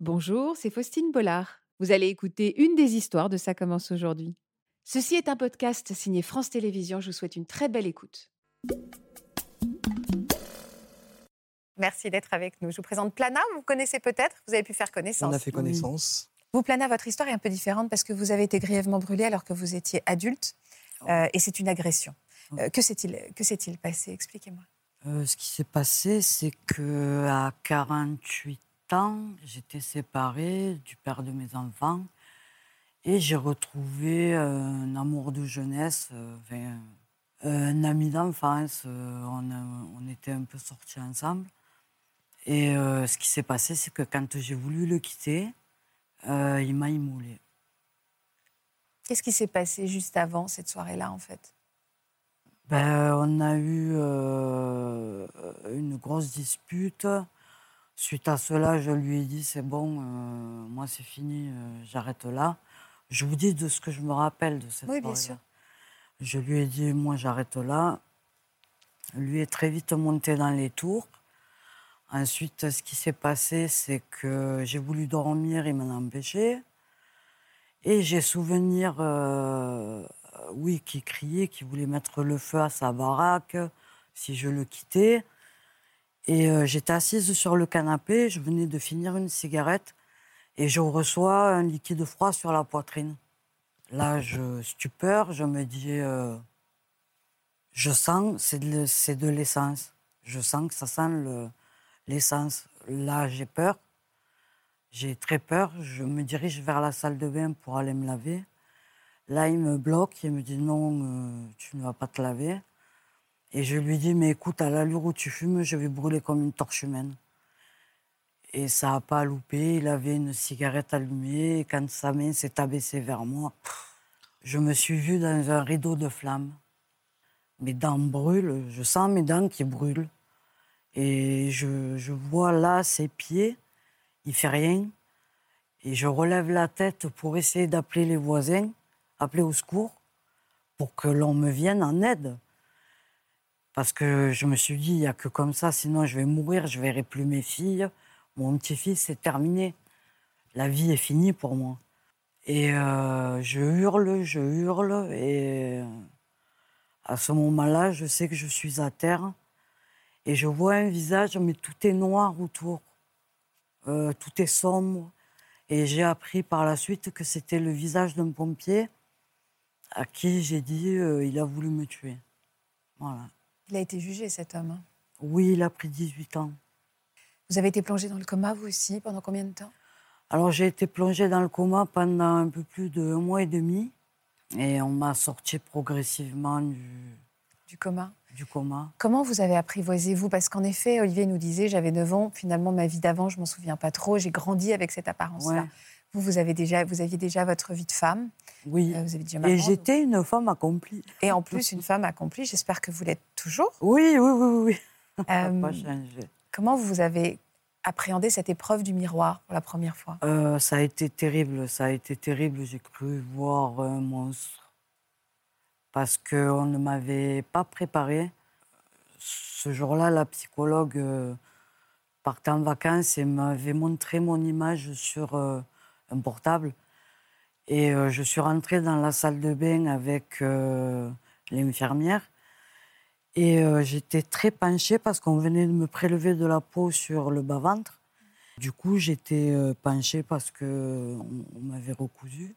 Bonjour, c'est Faustine Bollard. Vous allez écouter une des histoires de Ça commence aujourd'hui. Ceci est un podcast signé France Télévisions. Je vous souhaite une très belle écoute. Merci d'être avec nous. Je vous présente Plana, vous connaissez peut-être, vous avez pu faire connaissance. On a fait connaissance. Vous, Plana, votre histoire est un peu différente parce que vous avez été grièvement brûlé alors que vous étiez adulte euh, et c'est une agression. Euh, que s'est-il que s'est-il passé? Expliquez-moi. Euh, ce qui s'est passé, c'est que à 48 ans, j'étais séparée du père de mes enfants et j'ai retrouvé un amour de jeunesse, euh, enfin, un ami d'enfance. euh, On, était un peu sortis ensemble. Et euh, ce qui s'est passé, c'est que quand j'ai voulu le quitter, euh, il m'a immolé. Qu'est-ce qui s'est passé juste avant cette soirée-là, en fait? Ben, on a eu euh, une grosse dispute. Suite à cela, je lui ai dit c'est bon, euh, moi c'est fini, euh, j'arrête là. Je vous dis de ce que je me rappelle de cette Oui, bien sûr. Je lui ai dit moi j'arrête là. Lui est très vite monté dans les tours. Ensuite, ce qui s'est passé, c'est que j'ai voulu dormir, il m'en a empêché. Et j'ai souvenir, euh, oui, qui criait, qui voulait mettre le feu à sa baraque si je le quittais. Et euh, j'étais assise sur le canapé, je venais de finir une cigarette et je reçois un liquide froid sur la poitrine. Là, je stupeur, je me dis, euh, je sens, c'est de, l'essence. Je sens que ça sent le- l'essence. Là, j'ai peur. J'ai très peur. Je me dirige vers la salle de bain pour aller me laver. Là, il me bloque. Il me dit non, euh, tu ne vas pas te laver. Et je lui dis, mais écoute, à l'allure où tu fumes, je vais brûler comme une torche humaine. Et ça n'a pas loupé. Il avait une cigarette allumée. Quand sa main s'est abaissée vers moi, je me suis vue dans un rideau de flammes. Mes dents brûlent. Je sens mes dents qui brûlent. Et je, je vois là ses pieds. Il fait rien. Et je relève la tête pour essayer d'appeler les voisins, appeler au secours, pour que l'on me vienne en aide. Parce que je me suis dit, il n'y a que comme ça, sinon je vais mourir, je ne verrai plus mes filles. Mon petit-fils, c'est terminé. La vie est finie pour moi. Et euh, je hurle, je hurle, et euh, à ce moment-là, je sais que je suis à terre. Et je vois un visage, mais tout est noir autour. Euh, tout est sombre. Et j'ai appris par la suite que c'était le visage d'un pompier à qui j'ai dit il a voulu me tuer. Voilà. Il a été jugé, cet homme. hein. Oui, il a pris 18 ans. Vous avez été plongé dans le coma, vous aussi, pendant combien de temps? Alors j'ai été plongée dans le coma pendant un peu plus d'un mois et demi. Et on m'a sorti progressivement du, Du coma du coma. Comment vous avez apprivoisé, vous Parce qu'en effet, Olivier nous disait, j'avais 9 ans, finalement, ma vie d'avant, je m'en souviens pas trop, j'ai grandi avec cette apparence-là. Ouais. Vous, vous, avez déjà, vous aviez déjà votre vie de femme, Oui. euh, vous avez déjà Et j'étais une femme accomplie. et en plus une femme accomplie, j'espère que vous l'êtes toujours. Oui, oui, oui, oui. oui. Ça n'a Euh, pas changé. comment vous avez appréhendé cette épreuve du miroir pour la première fois? Euh, ça a été terrible, ça a été terrible. J'ai cru voir un monstre parce qu'on ne m'avait pas préparé. Ce jour-là, la psychologue euh, partait en vacances et m'avait montré mon image sur un portable. Et euh, je suis rentrée dans la salle de bain avec euh, l'infirmière. Et euh, j'étais très penchée parce qu'on venait de me prélever de la peau sur le bas-ventre. Du coup, j'étais penchée parce qu'on on, m'avait recousu.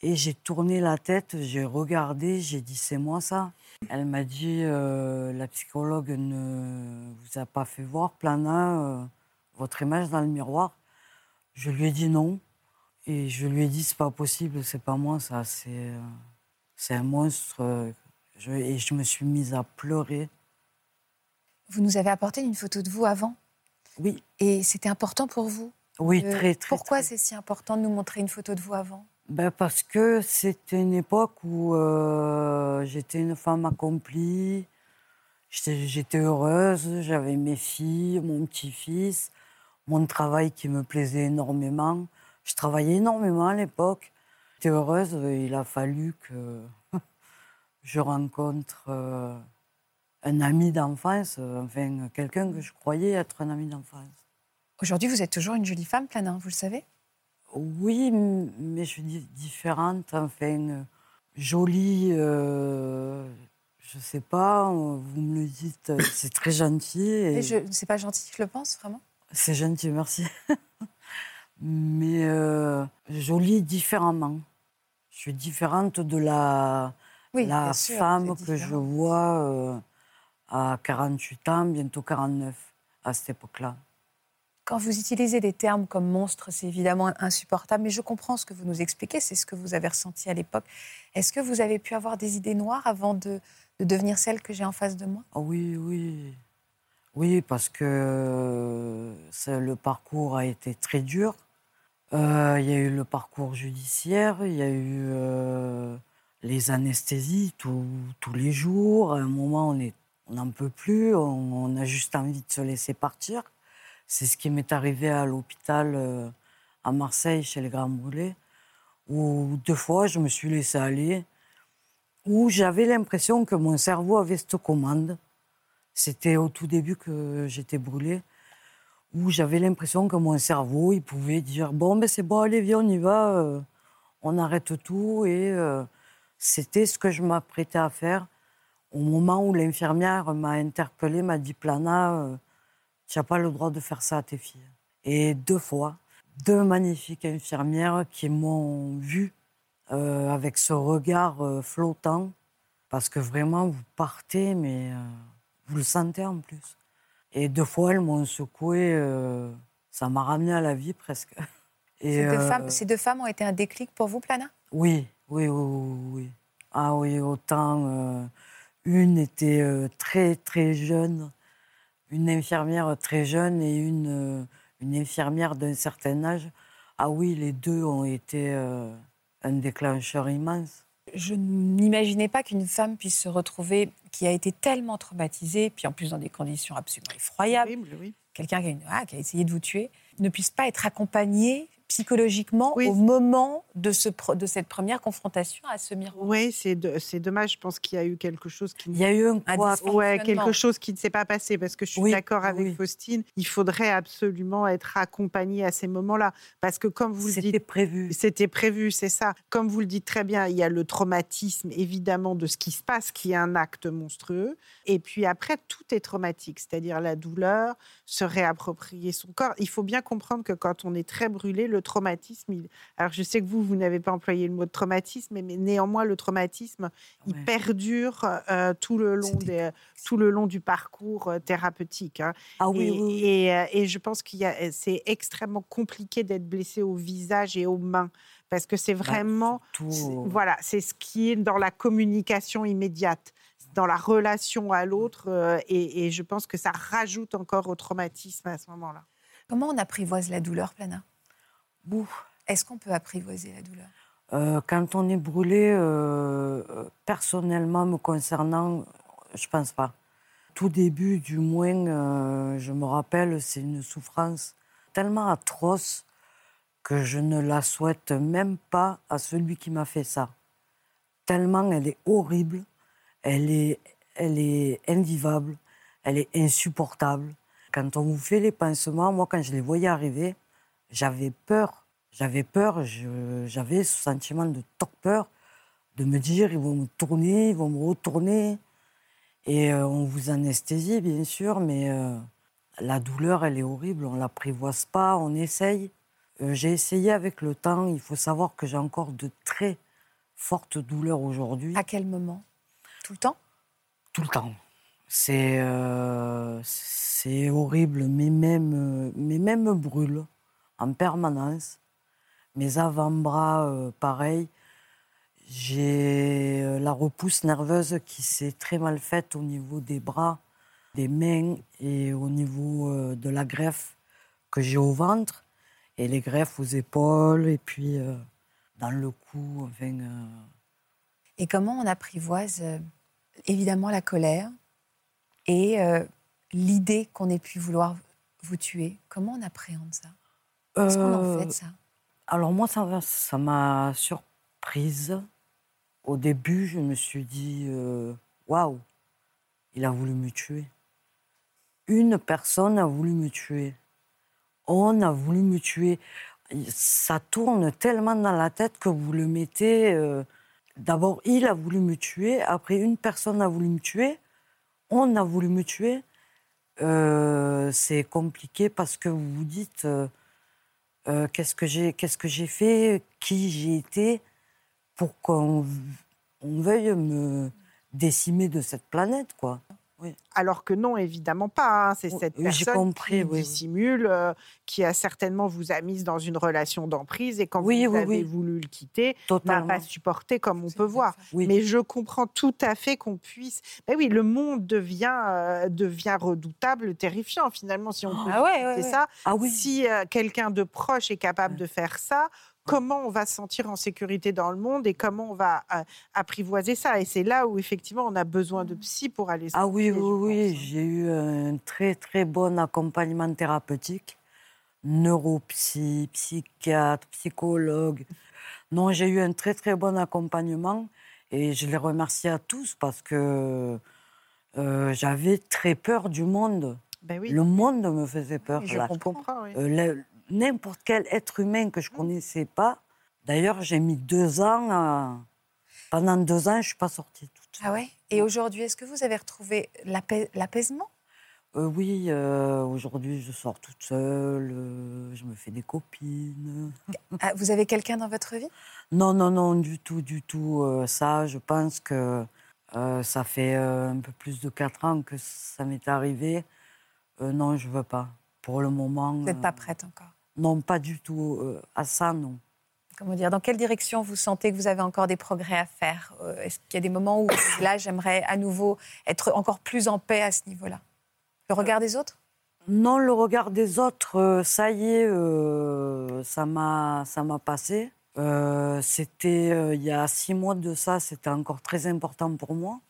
Et j'ai tourné la tête, j'ai regardé, j'ai dit c'est moi ça. Elle m'a dit la psychologue ne vous a pas fait voir Plana votre image dans le miroir. Je lui ai dit non. Et je lui ai dit c'est pas possible, c'est pas moi ça, c'est euh, c'est un monstre. je- et je me suis mise à pleurer. Vous nous avez apporté une photo de vous avant, Oui, et c'était important pour vous? Oui, Euh, très, très. Pourquoi c'est si important de nous montrer une photo de vous avant? Ben parce que c'était une époque où euh, j'étais une femme accomplie, j'étais heureuse, j'avais mes filles, mon petit-fils, mon travail qui me plaisait énormément. Je travaillais énormément à l'époque. J'étais heureuse, il a fallu que je rencontre euh, un ami d'enfance, euh, enfin quelqu'un que je croyais être un ami d'enfance. Aujourd'hui, vous êtes toujours une jolie femme, Planin, vous le savez? Oui, mais je suis différente, enfin, jolie, euh, je sais pas, vous me le dites, c'est très gentil. Et... C'est pas gentil, je le pense, vraiment? C'est gentil, merci. mais euh, jolie différemment. Je suis différente de la, la femme que je vois euh, à 48 ans, bientôt 49, à cette époque-là. Quand vous utilisez des termes comme monstre, c'est évidemment insupportable, mais je comprends ce que vous nous expliquez, c'est ce que vous avez ressenti à l'époque. Est-ce que vous avez pu avoir des idées noires avant de, devenir celle que j'ai en face de moi? Ah Oui, oui. Oui, parce que le parcours a été très dur. Euh, il y a eu le parcours judiciaire, il y a eu euh, les anesthésies tous les jours. À un moment, on n'en peut plus, on, a juste envie de se laisser partir. C'est ce qui m'est arrivé à l'hôpital euh, à Marseille, chez les Grands Brûlés, où deux fois, je me suis laissé aller, où j'avais l'impression que mon cerveau avait cette commande. C'était au tout début que j'étais brûlée où j'avais l'impression que mon cerveau, il pouvait dire bon, ben c'est bon, allez, viens, on y va, euh, on arrête tout. Et euh, c'était ce que je m'apprêtais à faire au moment où l'infirmière m'a interpellée, m'a dit Plana, euh, tu n'as pas le droit de faire ça à tes filles. Et deux fois, deux magnifiques infirmières qui m'ont vu avec ce regard flottant, parce que vraiment, vous partez, mais vous le sentez en plus. Et deux fois, elles m'ont secoué. Euh, ça m'a ramené à la vie presque. Et ces, deux euh, femmes, ces, deux femmes, ont été un déclic pour vous, Plana? Oui, oui, oui, oui. Ah oui, autant. Euh, une était très, très jeune, une infirmière très jeune et une, une infirmière d'un certain âge. Ah oui, les deux ont été un déclencheur immense. Je n'imaginais pas qu'une femme puisse se retrouver, qui a été tellement traumatisée, puis en plus dans des conditions absolument effroyables, quelqu'un qui, ah, qui, a essayé de vous tuer, ne puisse pas être accompagnée psychologiquement au moment de, ce, de cette première confrontation à ce miroir. Oui, c'est dommage. Je pense qu'il y a eu quelque chose qui. Il y a eu un quoi ouais, quelque chose qui ne s'est pas passé parce que je suis d'accord avec Faustine. Il faudrait absolument être accompagné à ces moments-là parce que comme vous le dites, c'était prévu. C'était prévu, c'est ça. Comme vous le dites très bien, il y a le traumatisme évidemment de ce qui se passe, qui est un acte monstrueux, et puis après tout est traumatique, c'est-à-dire la douleur, se réapproprier son corps. Il faut bien comprendre que quand on est très brûlé, le traumatisme, alors je sais que vous, vous n'avez pas employé le mot de traumatisme, mais néanmoins, le traumatisme, il perdure euh, tout, le long des, tout le long du parcours euh, thérapeutique. Hein. Ah oui, et, oui, Et, euh, et, je pense qu'il c'est extrêmement compliqué d'être blessé au visage et aux mains parce que c'est bah, vraiment, voilà, c'est ce qui est dans la communication immédiate dans la relation à l'autre, et, et, je pense que ça rajoute encore au traumatisme à ce moment-là. Comment on apprivoise la douleur, Plana? Est-ce qu'on peut apprivoiser la douleur? Euh, Quand on est brûlé, euh, personnellement, me concernant, je pense pas. Tout début, du moins, euh, je me rappelle, c'est une souffrance tellement atroce que je ne la souhaite même pas à celui qui m'a fait ça. Tellement elle est horrible, elle est, elle est invivable, elle est insupportable. Quand on vous fait les pansements, moi, quand je les voyais arriver, j'avais peur. J'avais peur, j'avais ce sentiment de peur, de me dire ils vont me tourner, ils vont me retourner. Et euh, on vous anesthésie, bien sûr, mais euh, la douleur, elle est horrible, on ne l'apprivoise pas, on essaye. Euh, j'ai essayé avec le temps, il faut savoir que j'ai encore de très fortes douleurs aujourd'hui. À quel moment? Tout le temps? Tout le temps. C'est c'est horrible, mes mêmes, mes mêmes me brûlent en permanence. Mes avant-bras, euh, pareil. J'ai euh, la repousse nerveuse qui s'est très mal faite au niveau des bras, des mains et au niveau euh, de la greffe que j'ai au ventre et les greffes aux épaules et puis dans le cou. Enfin, Et comment on apprivoise évidemment la colère et l'idée qu'on ait pu vouloir vous tuer? Comment on appréhende ça? Qu'est-ce qu'on en fait ça? Alors moi, ça m'a surprise. Au début, je me suis dit, euh, waouh, il a voulu me tuer. Une personne a voulu me tuer. On a voulu me tuer. Ça tourne tellement dans la tête que vous le mettez. Euh, d'abord, il a voulu me tuer. Après, une personne a voulu me tuer. On a voulu me tuer. Euh, c'est compliqué parce que vous vous dites qu'est-ce que j'ai qu'est-ce que j'ai fait, qui j'ai été, pour qu'on veuille me décimer de cette planète, quoi. Alors que non, évidemment pas. Hein. C'est cette personne qui dissimule, euh, qui a certainement vous a mise dans une relation d'emprise et quand vous avez voulu le quitter, n'a pas supporté comme on peut voir. Mais je comprends tout à fait qu'on puisse. Mais oui, le monde devient euh, devient redoutable, terrifiant finalement si on peut. Ah c'est ça. Ah si euh, quelqu'un de proche est capable de faire ça, comment on va se sentir en sécurité dans le monde et comment on va euh, apprivoiser ça. Et c'est là où effectivement on a besoin de psy pour aller. Ah oui, oui, oui, j'ai eu un très très bon accompagnement thérapeutique, neuropsy, psychiatre, psychologue. Non, j'ai eu un très très bon accompagnement et je les remercie à tous parce que euh, j'avais très peur du monde. Ben oui. Le monde me faisait peur. je comprends. Oui. Euh, n'importe quel être humain que je ne connaissais pas. D'ailleurs, j'ai mis deux ans. Pendant deux ans, je ne suis pas sortie toute Ah ouais? Et aujourd'hui, est-ce que vous avez retrouvé l'apaisement? Euh, Oui, euh, aujourd'hui, je sors toute seule, euh, je me fais des copines. Ah, vous avez quelqu'un dans votre vie? Non, non, non, du tout, du tout. ça, je pense que ça fait un peu plus de quatre ans que ça m'est arrivé. non, je ne veux pas. Pour le moment. Vous n'êtes pas prête encore non, pas du tout. Euh, à ça, non. Comment dire Dans quelle direction vous sentez que vous avez encore des progrès à faire euh, Est-ce qu'il y a des moments où là, j'aimerais à nouveau être encore plus en paix à ce niveau-là? Le regard des autres? Non, le regard des autres, euh, ça y est, ça m'a, ça m'a passé. c'était il y a six mois de ça, c'était encore très important pour moi.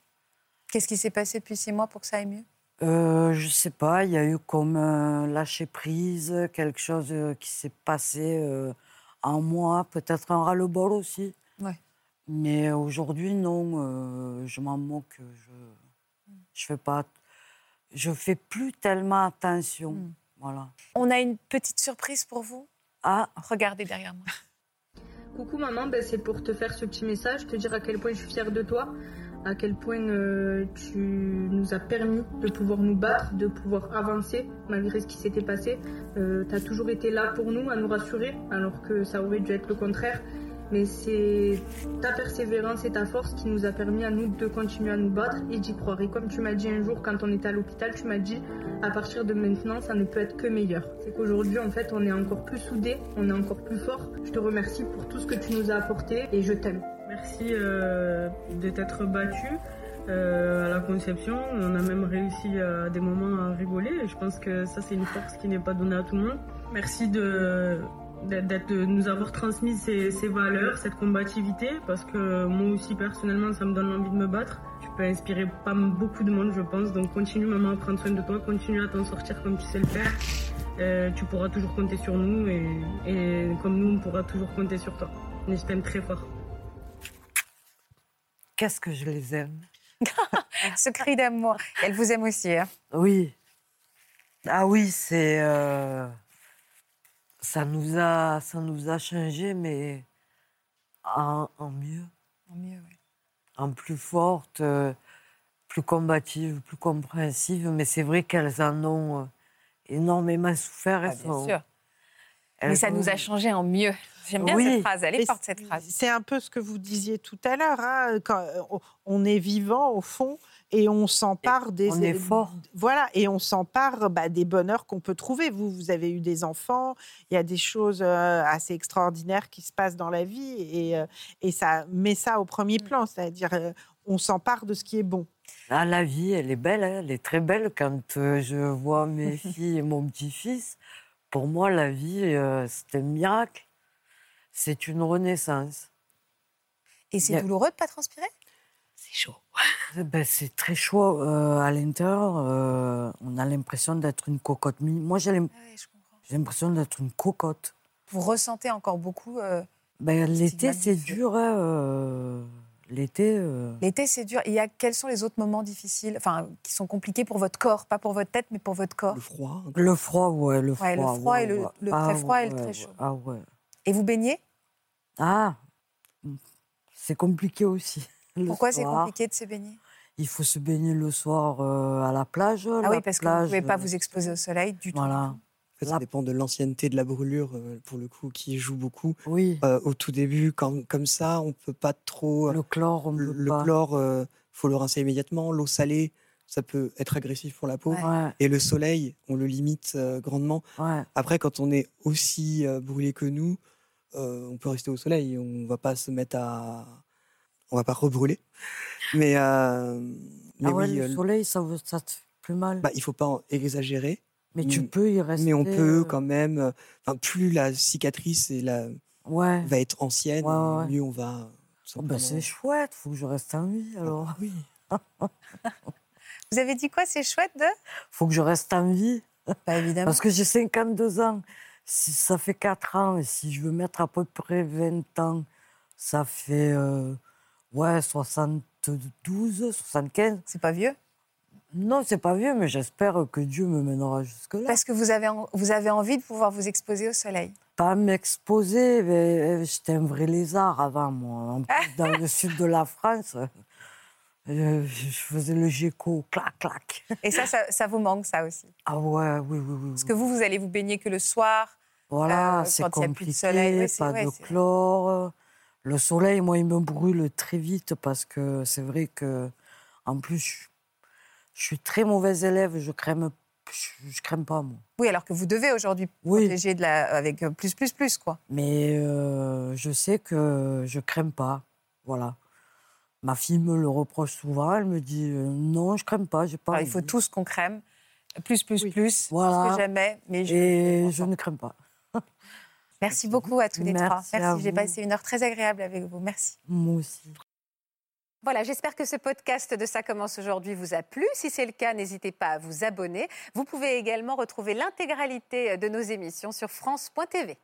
Qu'est-ce qui s'est passé depuis six mois pour que ça aille mieux? Euh, je sais pas, il y a eu comme un lâcher prise, quelque chose euh, qui s'est passé euh, en moi, peut-être un ras-le-bol aussi. Ouais. Mais aujourd'hui, non, euh, je m'en moque. Je, je fais pas, je fais plus tellement attention. Hmm. Voilà. On a une petite surprise pour vous? Ah, regardez derrière moi. Coucou maman, ben, c'est pour te faire ce petit message, te dire à quel point je suis fière de toi à quel point euh, tu nous as permis de pouvoir nous battre, de pouvoir avancer malgré ce qui s'était passé. Euh, tu as toujours été là pour nous, à nous rassurer, alors que ça aurait dû être le contraire. Mais c'est ta persévérance et ta force qui nous a permis à nous de continuer à nous battre et d'y croire. Et comme tu m'as dit un jour quand on était à l'hôpital, tu m'as dit à partir de maintenant, ça ne peut être que meilleur. C'est qu'aujourd'hui, en fait, on est encore plus soudés, on est encore plus fort. Je te remercie pour tout ce que tu nous as apporté et je t'aime. Merci euh, de t'être battu euh, à la conception. On a même réussi à des moments à rigoler. Je pense que ça, c'est une force qui n'est pas donnée à tout le monde. Merci de, de nous avoir transmis ces, valeurs, cette combativité, parce que moi aussi, personnellement, ça me donne envie de me battre. Tu peux inspirer pas beaucoup de monde, je pense. Donc continue, maman, à prendre soin de toi. Continue à t'en sortir comme tu sais le faire. Euh, tu pourras toujours compter sur nous et, et comme nous, on pourra toujours compter sur toi. je t'aime très fort qu'est-ce que je les aime? Ce cri d'amour. Elle vous aime aussi. Hein? Oui. Ah oui, c'est. Euh, ça, nous a, ça nous a changé, mais en, mieux. En mieux, oui. En plus forte, euh, plus combative, plus compréhensive. Mais c'est vrai qu'elles en ont euh, énormément souffert. Ah, bien sûr. Mais ça nous a changé en mieux. J'aime bien cette phrase, elle est forte cette phrase. C'est un peu ce que vous disiez tout à l'heure. Hein, quand euh, on est vivant au fond et on s'empare des. On est fort. Voilà, et on s'empare bah, des bonheurs qu'on peut trouver. Vous, vous avez eu des enfants, il y a des choses euh, assez extraordinaires qui se passent dans la vie et, euh, et ça met ça au premier mm. plan, c'est-à-dire on s'empare de ce qui est bon. Ah, la vie, elle est belle, hein, elle est très belle quand je vois mes filles et mon petit-fils. Pour moi, la vie, c'est un miracle. C'est une renaissance. Et c'est douloureux de ne pas transpirer? C'est chaud. Eh ben, c'est très chaud euh, à l'intérieur. Euh, on a l'impression d'être une cocotte. Moi, j'ai l'impression d'être une cocotte. Vous ressentez encore beaucoup euh, ben, L'été, c'est dur. Hein, L'été. euh, L'été, c'est dur. Il y a, quels sont les autres moments difficiles, enfin, qui sont compliqués pour votre corps Pas pour votre tête, mais pour votre corps? Le froid. Le froid, ouais, le froid. Ouais, le froid ouais, et le- ouais. le Ah, très froid et le très ouais. chaud. Ah ouais. Et vous baignez? Ah, c'est compliqué aussi. Pourquoi c'est compliqué de se baigner? Il faut se baigner le soir euh, à la plage. Ah la oui, parce que vous ne plage, pouvez pas euh, vous exposer au soleil du tout. Voilà. En fait, ça dépend de l'ancienneté de la brûlure, euh, pour le coup, qui joue beaucoup. Oui, Euh, au tout début, quand, comme ça, on peut pas trop. le chlore, on le peut le pas. chlore, euh, faut le rincer immédiatement. L'eau salée, ça peut être agressif pour la peau. Ouais. Et le soleil, on le limite euh, grandement. ouais. Après, quand on est aussi euh, brûlé que nous, euh, on peut rester au soleil. On va pas se mettre à. On va pas rebrûler. Mais, euh, mais ah ouais, oui, le euh, soleil, ça, ça te fait plus mal. bah, il faut pas en exagérer. mais tu mm, peux y rester. Mais on peut quand même. euh, Enfin, plus la cicatrice et la, Ouais. va être ancienne, Ouais, ouais, ouais. mieux on va. Oh, bah, c'est chouette, faut que je reste en vie alors. Ah, oui. Vous avez dit quoi C'est chouette de? Faut que je reste en vie. Pas évidemment. Parce que j'ai 52 ans. Si ça fait 4 ans, et si je veux mettre à peu près 20 ans, ça fait euh, ouais, 72, 75. C'est pas vieux? Non, c'est pas vieux, mais j'espère que Dieu me mènera jusque-là. Parce que vous avez, vous avez envie de pouvoir vous exposer au soleil. Pas m'exposer, mais euh, j'étais un vrai lézard avant, moi. En plus, dans le sud de la France, euh, je faisais le géco, clac, clac. Et ça, ça, ça vous manque, ça aussi? Ah ouais, oui, oui, oui. Parce que vous, vous allez vous baigner que le soir. Voilà, Euh, c'est compliqué, soleil, ouais, pas ouais, de chlore. Le soleil, moi, il me brûle très vite parce que c'est vrai que, en plus, je, je suis très mauvaise élève, je crème, je, je crème pas, moi. Oui, alors que vous devez aujourd'hui Oui. protéger de la, avec euh, plus, plus, plus, quoi. Mais euh, je sais que je crème pas, voilà. Ma fille me le reproche souvent, elle me dit euh, non, je crème pas, j'ai pas. Alors, il faut tous qu'on crème. Plus, plus, Oui. plus. Voilà. Plus que jamais. Mais je... Et je ne crème pas. Merci beaucoup à tous les trois. Merci. J'ai passé une heure très agréable avec vous. Merci. Moi aussi. Voilà, j'espère que ce podcast de Ça commence aujourd'hui vous a plu. Si c'est le cas, n'hésitez pas à vous abonner. Vous pouvez également retrouver l'intégralité de nos émissions sur France.tv.